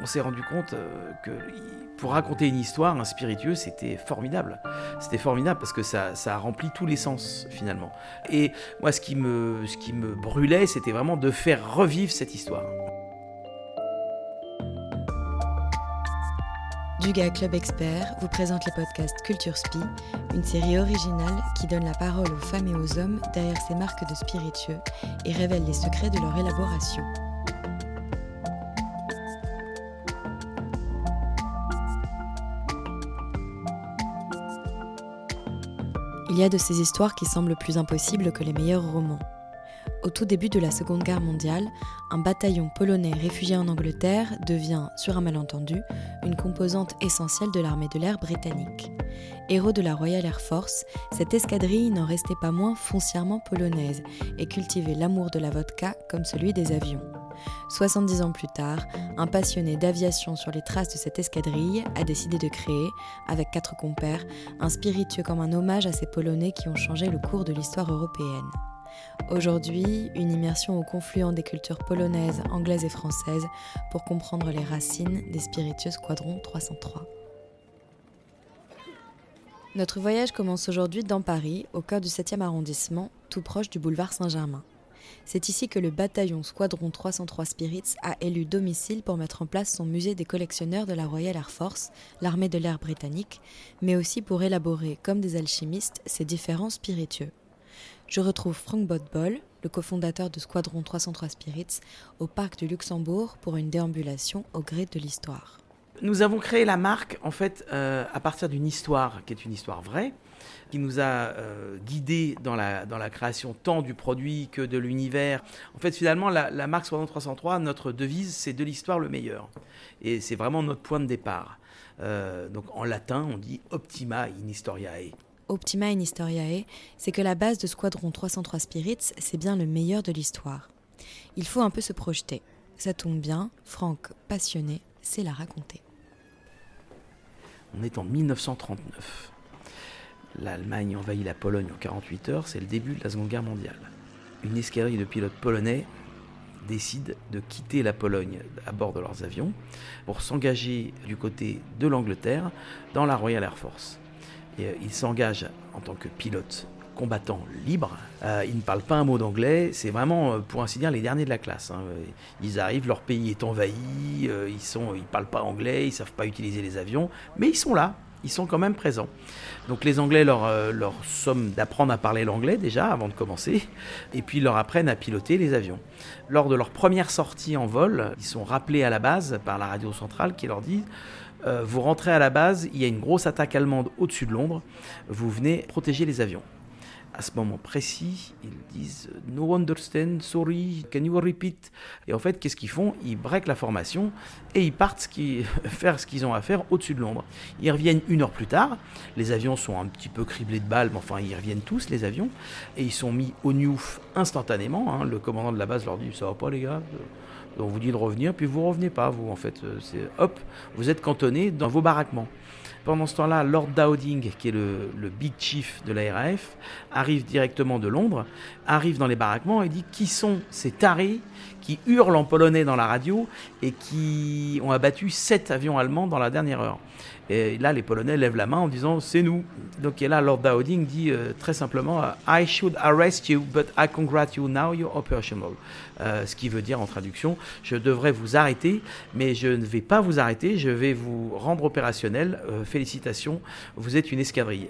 on s'est rendu compte que pour raconter une histoire, un spiritueux, c'était formidable. C'était formidable parce que ça, ça a rempli tous les sens finalement. Et moi, ce qui me, brûlait, c'était vraiment de faire revivre cette histoire. Duga Club Expert vous présente les podcasts Culture Spi, une série originale qui donne la parole aux femmes et aux hommes derrière ces marques de spiritueux et révèle les secrets de leur élaboration. Il y a de ces histoires qui semblent plus impossibles que les meilleurs romans. Au tout début de la Seconde Guerre mondiale, un bataillon polonais réfugié en Angleterre devient, sur un malentendu, une composante essentielle de l'armée de l'air britannique. Héros de la Royal Air Force, cette escadrille n'en restait pas moins foncièrement polonaise et cultivait l'amour de la vodka comme celui des avions. 70 ans plus tard, un passionné d'aviation sur les traces de cette escadrille a décidé de créer, avec quatre compères, un spiritueux comme un hommage à ces Polonais qui ont changé le cours de l'histoire européenne. Aujourd'hui, une immersion au confluent des cultures polonaises, anglaises et françaises pour comprendre les racines des spiritueux Squadron 303. Notre voyage commence aujourd'hui dans Paris, au cœur du 7e arrondissement, tout proche du boulevard Saint-Germain. C'est ici que le bataillon Squadron 303 Spirits a élu domicile pour mettre en place son musée des collectionneurs de la Royal Air Force, l'armée de l'air britannique, mais aussi pour élaborer, comme des alchimistes, ses différents spiritueux. Je retrouve Frank Bodbol, le cofondateur de Squadron 303 Spirits, au parc du Luxembourg pour une déambulation au gré de l'histoire. Nous avons créé la marque en fait euh, à partir d'une histoire qui est une histoire vraie, qui nous a euh, guidés dans la, dans la création tant du produit que de l'univers. En fait, finalement, la, marque Squadron 303, notre devise, c'est de l'histoire le meilleur. Et c'est vraiment notre point de départ. Euh, donc en latin, on dit Optima in Historiae. Optima in Historiae, c'est que la base de Squadron 303 Spirits, c'est bien le meilleur de l'histoire. Il faut un peu se projeter. Ça tombe bien, Franck, passionné, sait la raconter. On est en 1939. L'Allemagne envahit la Pologne en 48 heures, c'est le début de la Seconde Guerre mondiale. Une escadrille de pilotes polonais décide de quitter la Pologne à bord de leurs avions pour s'engager du côté de l'Angleterre dans la Royal Air Force. Euh, il s'engage en tant que pilote combattant libre. Euh, ils ne parlent pas un mot d'anglais. C'est vraiment, euh, pour ainsi dire, les derniers de la classe. Hein. Ils arrivent, leur pays est envahi. ils sont, ils parlent pas anglais, ils savent pas utiliser les avions, mais ils sont là. Ils sont quand même présents. Donc les Anglais leur, leur somment d'apprendre à parler l'anglais déjà avant de commencer, et puis leur apprennent à piloter les avions. Lors de leur première sortie en vol, ils sont rappelés à la base par la radio centrale qui leur dit euh, vous rentrez à la base, il y a une grosse attaque allemande au-dessus de Londres, vous venez protéger les avions. À ce moment précis, ils disent No understand, sorry, can you repeat? Et en fait, qu'est-ce qu'ils font? Ils breakent la formation et ils partent faire ce qu'ils ont à faire au-dessus de Londres. Ils reviennent une heure plus tard. Les avions sont un petit peu criblés de balles, mais enfin, ils reviennent tous, les avions. Et ils sont mis au newf instantanément. Hein. Le commandant de la base leur dit Ça va pas, les gars on vous dit de revenir, puis vous revenez pas, vous en fait. Euh, hop, vous êtes cantonné dans vos baraquements. Pendant ce temps-là, Lord Dowding, qui est le, big chief de la RAF, arrive directement de Londres, arrive dans les baraquements et dit qui sont ces tarés qui hurlent en polonais dans la radio et qui ont abattu sept avions allemands dans la dernière heure? Et là, les Polonais lèvent la main en disant c'est nous. Donc et là, Lord Dowding dit euh, très simplement I should arrest you, but I congratulate you now you're operational. Euh, ce qui veut dire en traduction je devrais vous arrêter, mais je ne vais pas vous arrêter, je vais vous rendre opérationnel. Euh, félicitations, vous êtes une escadrille.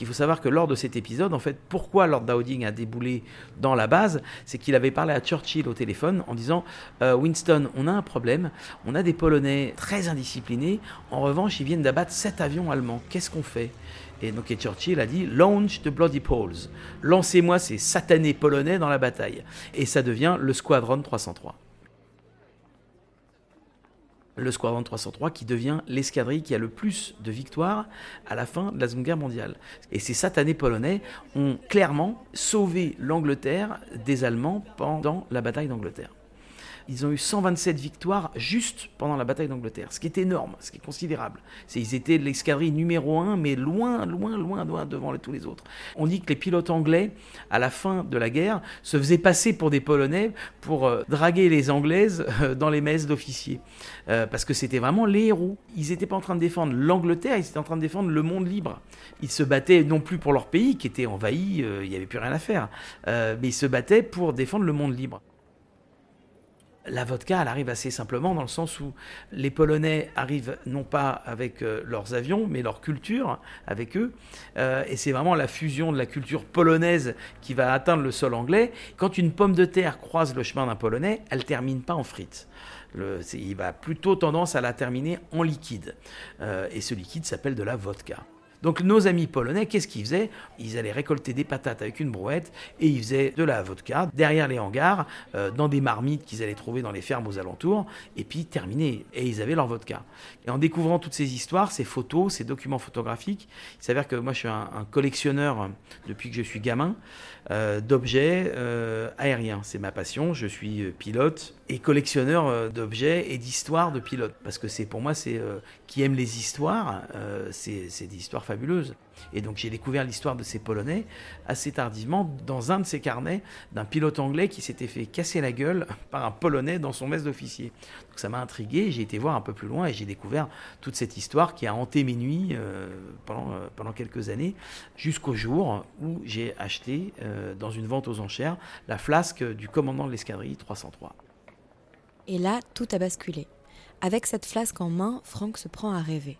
Il faut savoir que lors de cet épisode, en fait, pourquoi Lord Dowding a déboulé dans la base, c'est qu'il avait parlé à Churchill au téléphone en disant euh, Winston, on a un problème, on a des Polonais très indisciplinés, en revanche, ils viennent d'abattre sept avions allemands, qu'est-ce qu'on fait? Et donc Churchill a dit Launch the Bloody Poles. Lancez-moi ces satanés polonais dans la bataille. Et ça devient le Squadron 303 le Squadron 303 qui devient l'escadrille qui a le plus de victoires à la fin de la Seconde Guerre mondiale. Et ces satanés polonais ont clairement sauvé l'Angleterre des Allemands pendant la bataille d'Angleterre. Ils ont eu 127 victoires juste pendant la bataille d'Angleterre, ce qui est énorme, ce qui est considérable. Ils étaient l'escadrille numéro un, mais loin, loin, loin, loin devant tous les autres. On dit que les pilotes anglais, à la fin de la guerre, se faisaient passer pour des Polonais pour euh, draguer les Anglaises euh, dans les messes d'officiers. Euh, parce que c'était vraiment les héros. Ils n'étaient pas en train de défendre l'Angleterre, ils étaient en train de défendre le monde libre. Ils se battaient non plus pour leur pays qui était envahi, il n'y avait plus rien à faire, mais ils se battaient pour défendre le monde libre. La vodka, elle arrive assez simplement dans le sens où les Polonais arrivent non pas avec euh, leurs avions, mais leur culture avec eux. Euh, et c'est vraiment la fusion de la culture polonaise qui va atteindre le sol anglais. Quand une pomme de terre croise le chemin d'un Polonais, elle termine pas en frites. il va plutôt tendance à la terminer en liquide. Euh, et ce liquide s'appelle de la vodka. Donc nos amis polonais, qu'est-ce qu'ils faisaient? Ils allaient récolter des patates avec une brouette et ils faisaient de la vodka derrière les hangars, euh, dans des marmites qu'ils allaient trouver dans les fermes aux alentours, et puis terminé. Et ils avaient leur vodka. Et en découvrant toutes ces histoires, ces photos, ces documents photographiques, il s'avère que moi je suis un, collectionneur depuis que je suis gamin euh, d'objets euh, aériens. C'est ma passion. Je suis pilote et collectionneur d'objets et d'histoires de pilotes. Parce que c'est pour moi, c'est qui aime les histoires, c'est des histoires Et donc j'ai découvert l'histoire de ces Polonais assez tardivement dans un de ces carnets d'un pilote anglais qui s'était fait casser la gueule par un Polonais dans son messe d'officier. Donc ça m'a intrigué, j'ai été voir un peu plus loin et j'ai découvert toute cette histoire qui a hanté mes nuits euh, pendant, euh, pendant quelques années, jusqu'au jour où j'ai acheté euh, dans une vente aux enchères la flasque du commandant de l'escadrille 303. Et là, tout a basculé. Avec cette flasque en main, Franck se prend à rêver.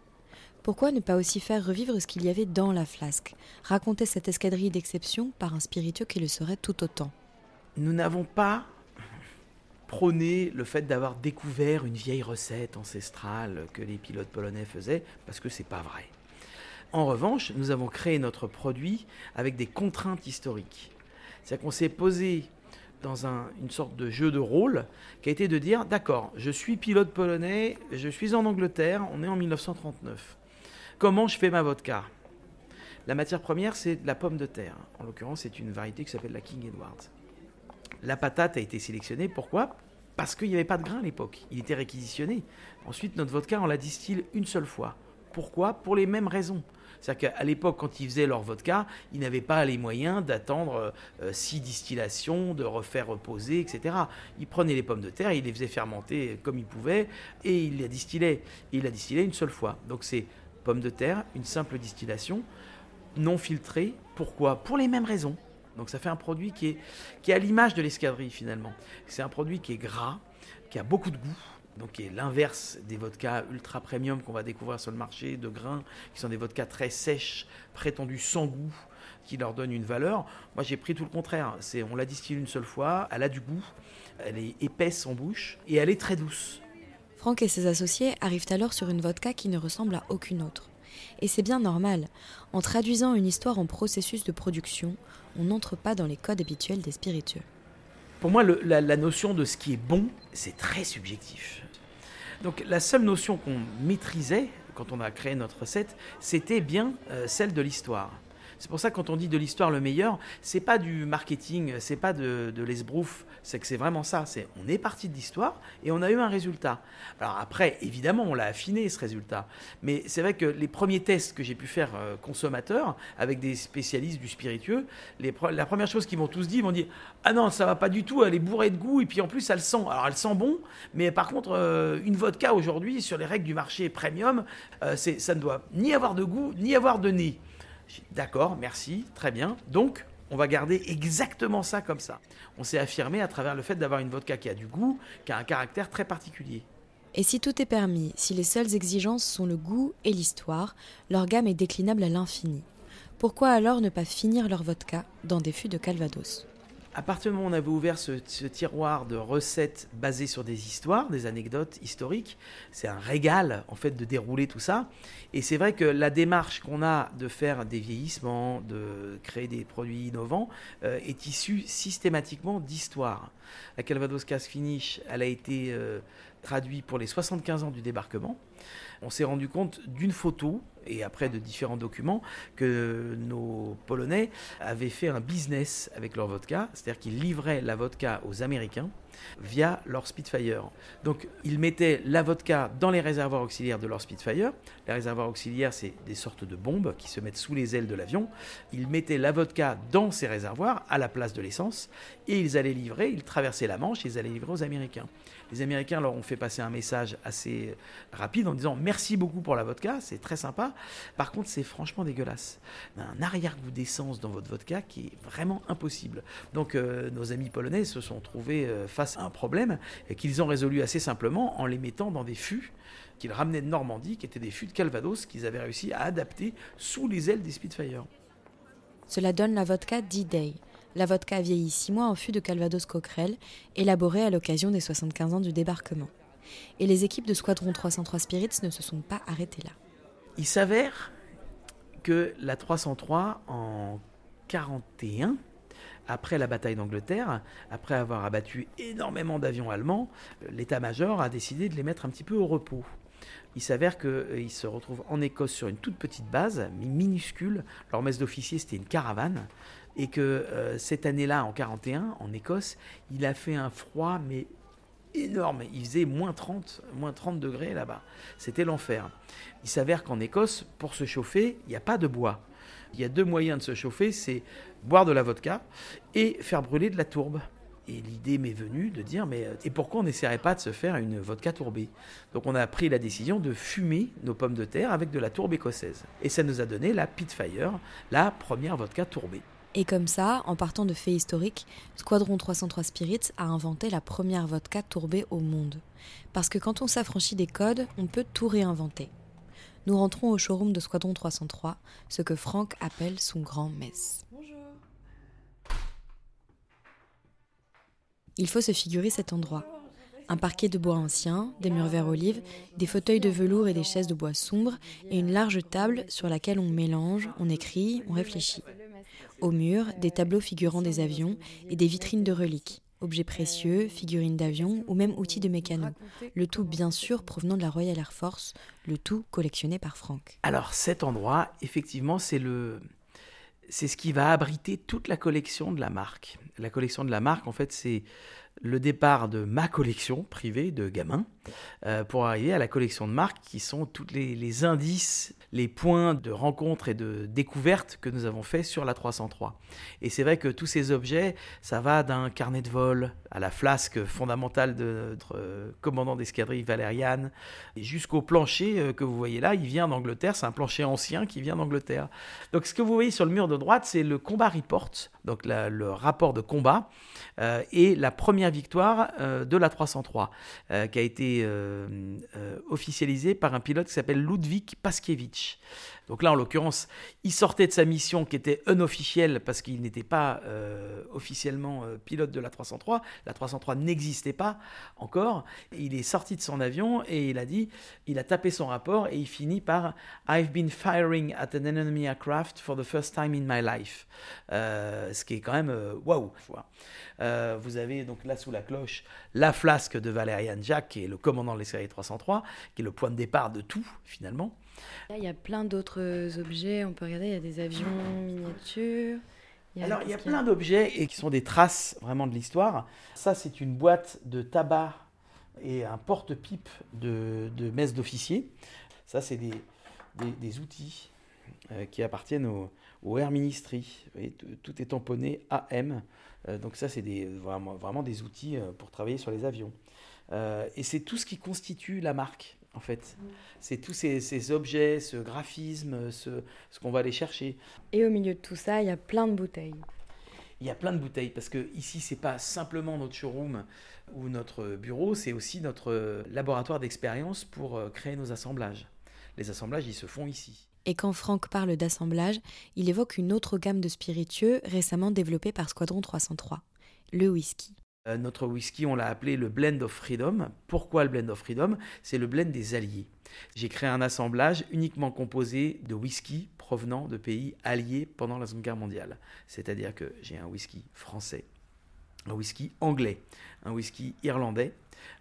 Pourquoi ne pas aussi faire revivre ce qu'il y avait dans la flasque? Raconter cette escadrille d'exception par un spiritueux qui le serait tout autant. Nous n'avons pas prôné le fait d'avoir découvert une vieille recette ancestrale que les pilotes polonais faisaient, parce que c'est pas vrai. En revanche, nous avons créé notre produit avec des contraintes historiques. C'est-à-dire qu'on s'est posé dans une sorte de jeu de rôle qui a été de dire, d'accord, je suis pilote polonais, je suis en Angleterre, on est en 1939. Comment je fais ma vodka La matière première, c'est la pomme de terre. En l'occurrence, c'est une variété qui s'appelle la King Edward. La patate a été sélectionnée. Pourquoi? Parce qu'il n'y avait pas de grain à l'époque. Il était réquisitionné. Ensuite, notre vodka, on la distille une seule fois. Pourquoi? Pour les mêmes raisons. C'est-à-dire qu'à l'époque, quand ils faisaient leur vodka, ils n'avaient pas les moyens d'attendre euh, six distillations, de refaire reposer, etc. Ils prenaient les pommes de terre, ils les faisaient fermenter comme ils pouvaient, et ils les distillaient. Et ils la distillaient une seule fois. Donc c'est pommes de terre, une simple distillation, non filtrée. Pourquoi? Pour les mêmes raisons. Donc ça fait un produit qui est, qui est à l'image de l'escadrille finalement. C'est un produit qui est gras, qui a beaucoup de goût, donc qui est l'inverse des vodkas ultra premium qu'on va découvrir sur le marché de grains, qui sont des vodkas très sèches, prétendus sans goût, qui leur donnent une valeur. Moi j'ai pris tout le contraire. C'est on la distille une seule fois, elle a du goût, elle est épaisse en bouche et elle est très douce. Franck et ses associés arrivent alors sur une vodka qui ne ressemble à aucune autre. Et c'est bien normal. En traduisant une histoire en processus de production, on n'entre pas dans les codes habituels des spiritueux. Pour moi, la, notion de ce qui est bon, c'est très subjectif. Donc la seule notion qu'on maîtrisait quand on a créé notre recette, c'était bien euh, celle de l'histoire. C'est pour ça que quand on dit de l'histoire le meilleur, c'est pas du marketing, c'est pas de, de l'esbrouf, c'est que c'est vraiment ça. C'est on est parti de l'histoire et on a eu un résultat. Alors après, évidemment, on l'a affiné ce résultat. Mais c'est vrai que les premiers tests que j'ai pu faire euh, consommateurs avec des spécialistes du spiritueux, la première chose qu'ils m'ont tous dit, ils m'ont dit ah non, ça va pas du tout, elle est bourrée de goût et puis en plus elle sent. Alors elle sent bon, mais par contre euh, une vodka aujourd'hui sur les règles du marché premium, euh, ça ne doit ni avoir de goût ni avoir de nez. D'accord, merci, très bien. Donc, on va garder exactement ça comme ça. On s'est affirmé à travers le fait d'avoir une vodka qui a du goût, qui a un caractère très particulier. Et si tout est permis, si les seules exigences sont le goût et l'histoire, leur gamme est déclinable à l'infini. Pourquoi alors ne pas finir leur vodka dans des fûts de Calvados? À partir du moment où on avait ouvert ce, tiroir de recettes basées sur des histoires, des anecdotes historiques, c'est un régal en fait de dérouler tout ça. Et c'est vrai que la démarche qu'on a de faire des vieillissements, de créer des produits innovants, euh, est issue systématiquement d'histoires. La Calvados Cask Finish, elle a été euh, traduite pour les 75 ans du débarquement. On s'est rendu compte d'une photo et après de différents documents que nos Polonais avaient fait un business avec leur vodka, c'est-à-dire qu'ils livraient la vodka aux Américains via leur Spitfire. Donc ils mettaient la vodka dans les réservoirs auxiliaires de leur Spitfire. Les réservoirs auxiliaires, c'est des sortes de bombes qui se mettent sous les ailes de l'avion. Ils mettaient la vodka dans ces réservoirs à la place de l'essence et ils allaient livrer, ils traversaient la Manche, ils allaient livrer aux Américains. Les Américains leur ont fait passer un message assez rapide en disant merci beaucoup pour la vodka, c'est très sympa. Par contre, c'est franchement dégueulasse. Un arrière-goût d'essence dans votre vodka qui est vraiment impossible. Donc euh, nos amis polonais se sont trouvés euh, face à un problème qu'ils ont résolu assez simplement en les mettant dans des fûts qu'ils ramenaient de Normandie, qui étaient des fûts de Calvados qu'ils avaient réussi à adapter sous les ailes des Spitfire. Cela donne la vodka D-Day, la vodka vieillit six mois en fût de Calvados Coquerel, élaborée à l'occasion des 75 ans du débarquement. Et les équipes de Squadron 303 Spirits ne se sont pas arrêtées là. Il s'avère que la 303, en 41, après la bataille d'Angleterre, après avoir abattu énormément d'avions allemands, l'état-major a décidé de les mettre un petit peu au repos. Il s'avère qu'ils euh, se retrouvent en Écosse sur une toute petite base, minuscule. Leur messe d'officier, c'était une caravane et que euh, cette année-là, en 41, en Écosse, il a fait un froid, mais énorme. Il faisait moins 30, moins 30 degrés là-bas. C'était l'enfer. Il s'avère qu'en Écosse, pour se chauffer, il n'y a pas de bois. Il y a deux moyens de se chauffer, c'est boire de la vodka et faire brûler de la tourbe. Et l'idée m'est venue de dire, mais et pourquoi on n'essaierait pas de se faire une vodka tourbée? Donc on a pris la décision de fumer nos pommes de terre avec de la tourbe écossaise. Et ça nous a donné la Pitfire, la première vodka tourbée. Et comme ça, en partant de faits historiques, Squadron 303 Spirits a inventé la première vodka tourbée au monde. Parce que quand on s'affranchit des codes, on peut tout réinventer. Nous rentrons au showroom de Squadron 303, ce que Franck appelle son grand mess. Bonjour. Il faut se figurer cet endroit. Un parquet de bois ancien, des murs verts olive, des fauteuils de velours et des chaises de bois sombre, et une large table sur laquelle on mélange, on écrit, on réfléchit. Au mur, des tableaux figurant des avions et des vitrines de reliques, objets précieux, figurines d'avions ou même outils de mécano. Le tout bien sûr provenant de la Royal Air Force, le tout collectionné par Franck. Alors cet endroit, effectivement, c'est le c'est ce qui va abriter toute la collection de la marque. La collection de la marque, en fait, c'est le départ de ma collection privée de gamins euh, pour arriver à la collection de marques qui sont tous les, indices, les points de rencontre et de découverte que nous avons fait sur la 303. Et c'est vrai que tous ces objets, ça va d'un carnet de vol à la flasque fondamentale de notre euh, commandant d'escadrille Valériane, jusqu'au plancher euh, que vous voyez là, il vient d'Angleterre, c'est un plancher ancien qui vient d'Angleterre. Donc ce que vous voyez sur le mur de droite, c'est le combat report, donc le rapport de combat, et la première victoire de la 303, qui a été euh, euh, officialisé par un pilote qui s'appelle Ludwig Paskiewicz. Donc là, en l'occurrence, il sortait de sa mission qui était unofficielle parce qu'il n'était pas euh, officiellement pilote de la 303. La 303 n'existait pas encore. Il est sorti de son avion et il a dit, il a tapé son rapport et il finit par I've been firing at an enemy aircraft for the first time in my life. ce qui est quand même waouh. vous avez donc là sous la cloche la flasque de Valérian Jack, qui est le commandant de l'escadrille 303, qui est le point de départ de tout finalement. Il y a plein d'autres objets, on peut regarder, il y a des avions miniatures. Alors, il y a plein d'objets et qui sont des traces vraiment de l'histoire. Ça, c'est une boîte de tabac et un porte-pipe de, de messe d'officier. Ça, c'est des, des, outils euh, qui appartiennent au, au Air Ministry. tout est tamponné AM. Euh, donc ça, c'est vraiment, vraiment, des outils euh, pour travailler sur les avions. Et c'est tout ce qui constitue la marque, en fait. C'est tous ces, objets, ce graphisme, ce, ce qu'on va aller chercher. Et au milieu de tout ça, il y a plein de bouteilles. Il y a plein de bouteilles parce que ici c'est pas simplement notre showroom ou notre bureau, c'est aussi notre laboratoire d'expérience pour créer nos assemblages. Les assemblages, ils se font ici. Et quand Franck parle d'assemblage, il évoque une autre gamme de spiritueux récemment développée par Squadron 303, le whisky. Euh, notre whisky, on l'a appelé le Blend of Freedom. Pourquoi le Blend of Freedom? C'est le blend des alliés. J'ai créé un assemblage uniquement composé de whisky provenant de pays alliés pendant la Seconde Guerre mondiale. C'est-à-dire que j'ai un whisky français, un whisky anglais, un whisky irlandais,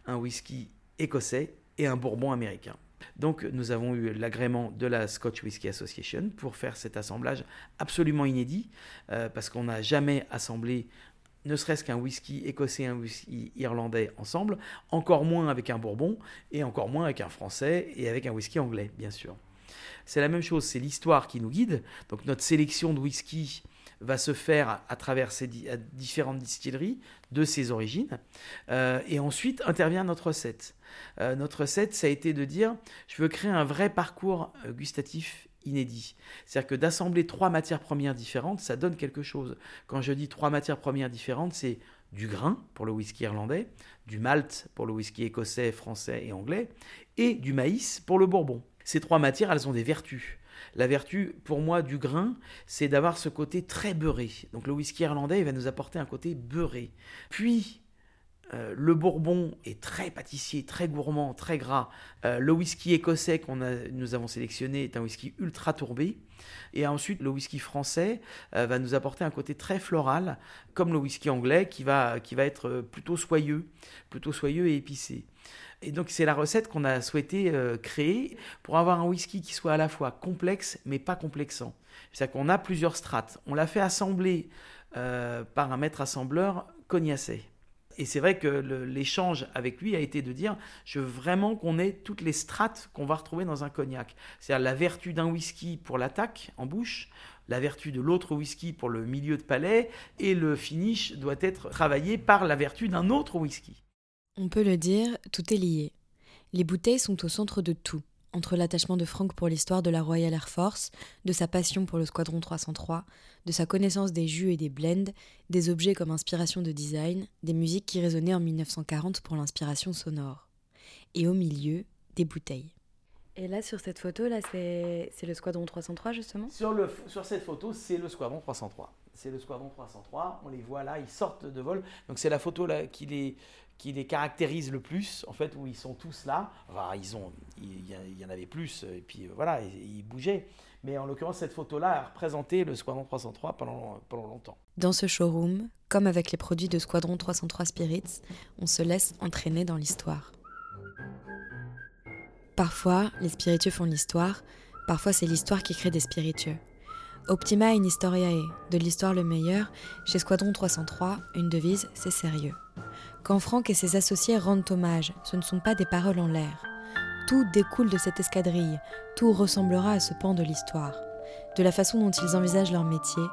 un whisky écossais et un bourbon américain. Donc nous avons eu l'agrément de la Scotch Whisky Association pour faire cet assemblage absolument inédit, euh, parce qu'on n'a jamais assemblé ne serait-ce qu'un whisky écossais un whisky irlandais ensemble, encore moins avec un bourbon, et encore moins avec un français et avec un whisky anglais, bien sûr. C'est la même chose, c'est l'histoire qui nous guide. Donc notre sélection de whisky va se faire à travers ces différentes distilleries de ses origines. Euh, et ensuite intervient notre recette. Euh, notre recette, ça a été de dire, je veux créer un vrai parcours euh, gustatif inédit. C'est-à-dire que d'assembler trois matières premières différentes, ça donne quelque chose. Quand je dis trois matières premières différentes, c'est du grain pour le whisky irlandais, du malt pour le whisky écossais, français et anglais, et du maïs pour le bourbon. Ces trois matières, elles ont des vertus. La vertu, pour moi, du grain, c'est d'avoir ce côté très beurré. Donc le whisky irlandais, il va nous apporter un côté beurré. Puis, euh, le bourbon est très pâtissier, très gourmand, très gras. Euh, le whisky écossais qu'on nous avons sélectionné est un whisky ultra tourbé. Et ensuite, le whisky français euh, va nous apporter un côté très floral, comme le whisky anglais qui va, qui va être plutôt soyeux, plutôt soyeux et épicé. Et donc c'est la recette qu'on a souhaité créer pour avoir un whisky qui soit à la fois complexe mais pas complexant. C'est-à-dire qu'on a plusieurs strates. On l'a fait assembler par un maître assembleur cognacé. Et c'est vrai que l'échange avec lui a été de dire je veux vraiment qu'on ait toutes les strates qu'on va retrouver dans un cognac. C'est-à-dire la vertu d'un whisky pour l'attaque en bouche, la vertu de l'autre whisky pour le milieu de palais, et le finish doit être travaillé par la vertu d'un autre whisky. On peut le dire, tout est lié. Les bouteilles sont au centre de tout entre l'attachement de Frank pour l'histoire de la Royal Air Force, de sa passion pour le Squadron 303, de sa connaissance des jus et des blends, des objets comme inspiration de design, des musiques qui résonnaient en 1940 pour l'inspiration sonore. Et au milieu, des bouteilles. Et là, sur cette photo, là, c'est le Squadron 303, justement? Sur, le, sur cette photo, c'est le Squadron 303. C'est le Squadron 303. On les voit là, ils sortent de vol. Donc c'est la photo là, qui les, qui les caractérise le plus, en fait, où ils sont tous là. Enfin, ils ont, il y, en avait plus, et puis euh, voilà, ils, bougeaient. Mais en l'occurrence, cette photo-là a représenté le Squadron 303 pendant, pendant longtemps. Dans ce showroom, comme avec les produits de Squadron 303 Spirits, on se laisse entraîner dans l'histoire. Parfois, les spiritueux font l'histoire, parfois c'est l'histoire qui crée des spiritueux. Optima in historiae, de l'histoire le meilleur, chez Squadron 303, une devise, c'est sérieux. Quand Franck et ses associés rendent hommage, ce ne sont pas des paroles en l'air. Tout découle de cette escadrille, tout ressemblera à ce pan de l'histoire. De la façon dont ils envisagent leur métier,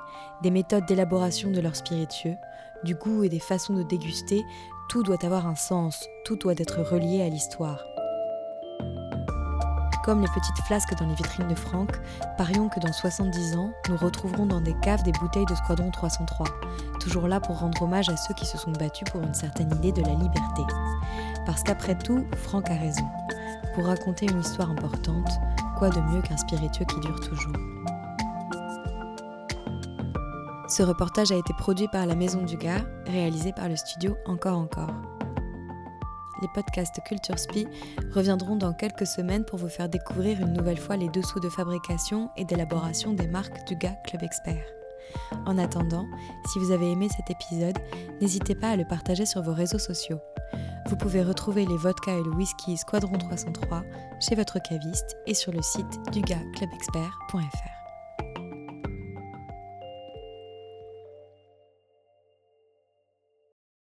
des méthodes d'élaboration de leurs spiritueux, du goût et des façons de déguster, tout doit avoir un sens, tout doit être relié à l'histoire. Comme les petites flasques dans les vitrines de Franck, parions que dans 70 ans, nous retrouverons dans des caves des bouteilles de Squadron 303, toujours là pour rendre hommage à ceux qui se sont battus pour une certaine idée de la liberté. Parce qu'après tout, Franck a raison. Pour raconter une histoire importante, quoi de mieux qu'un spiritueux qui dure toujours? Ce reportage a été produit par la Maison du Gars, réalisé par le studio Encore Encore les podcasts Culture Spi reviendront dans quelques semaines pour vous faire découvrir une nouvelle fois les dessous de fabrication et d'élaboration des marques du GA Club Expert. En attendant, si vous avez aimé cet épisode, n'hésitez pas à le partager sur vos réseaux sociaux. Vous pouvez retrouver les vodkas et le whisky Squadron 303 chez votre caviste et sur le site dugaclubexpert.fr.